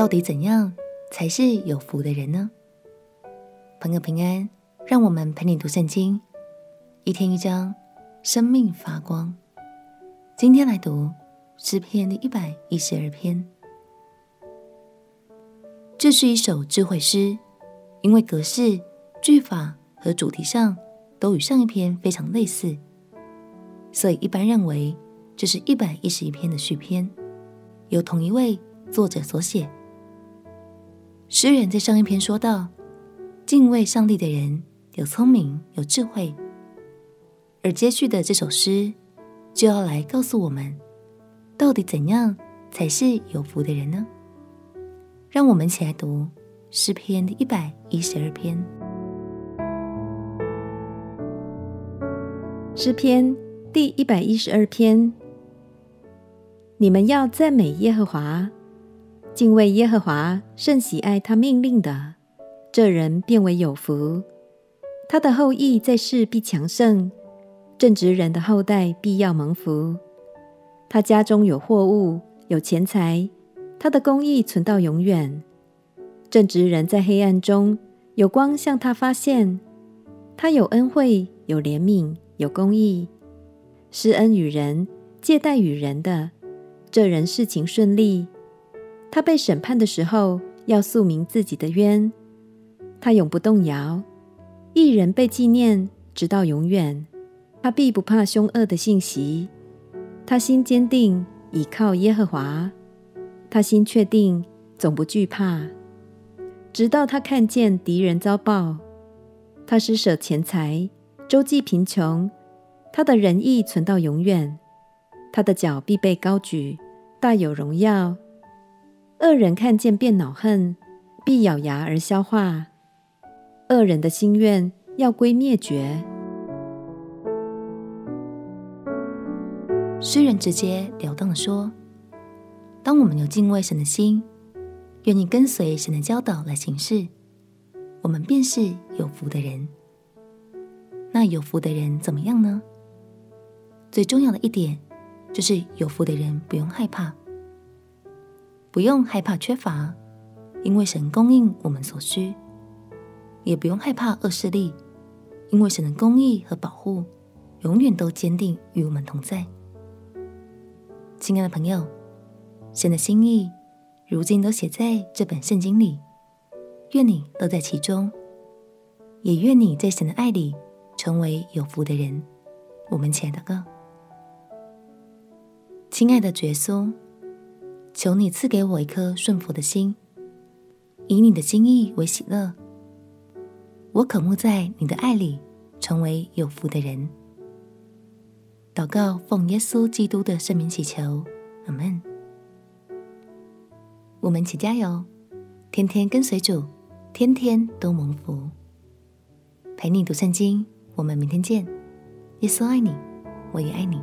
到底怎样才是有福的人呢？朋友平安，让我们陪你读圣经，一天一章，生命发光。今天来读诗篇的一百一十二篇。这是一首智慧诗，因为格式、句法和主题上都与上一篇非常类似，所以一般认为这是一百一十一篇的续篇，由同一位作者所写。诗人在上一篇说到，敬畏上帝的人有聪明有智慧，而接续的这首诗就要来告诉我们，到底怎样才是有福的人呢？让我们一起来读诗篇的一百一十二篇。诗篇第一百一十二篇：你们要赞美耶和华，敬畏耶和华，甚喜爱他命令的，这人便为有福。他的后裔在世必强盛，正直人的后代必要蒙福。他家中有货物，有钱财。他的公义存到永远，正直人在黑暗中有光向他发现。他有恩惠，有怜悯，有公义，施恩与人，借贷与人的，这人事情顺利。他被审判的时候，要诉明自己的冤。他永不动摇，一人被纪念，直到永远。他必不怕凶恶的信息。他心坚定，倚靠耶和华。他心确定，总不惧怕，直到他看见敌人遭报。他施舍钱财，周济贫穷。他的仁义存到永远。他的脚必被高举，大有荣耀。恶人看见便恼恨，必咬牙而消化。恶人的心愿要归灭绝。诗人直截了当的说。当我们有敬畏神的心，愿意跟随神的教导来行事，我们便是有福的人。那有福的人怎么样呢？最重要的一点就是有福的人不用害怕，不用害怕缺乏，因为神供应我们所需；也不用害怕恶势力，因为神的公义和保护永远都坚定与我们同在。亲爱的朋友。神的心意，如今都写在这本圣经里。愿你乐在其中，也愿你在神的爱里成为有福的人。我们亲爱的哥，亲爱的耶稣，求你赐给我一颗顺服的心，以你的心意为喜乐。我渴慕在你的爱里成为有福的人。祷告，奉耶稣基督的圣名祈求，阿门。我们一起加油，天天跟随主，天天都蒙福。陪你读圣经，我们明天见。耶稣爱你，我也爱你。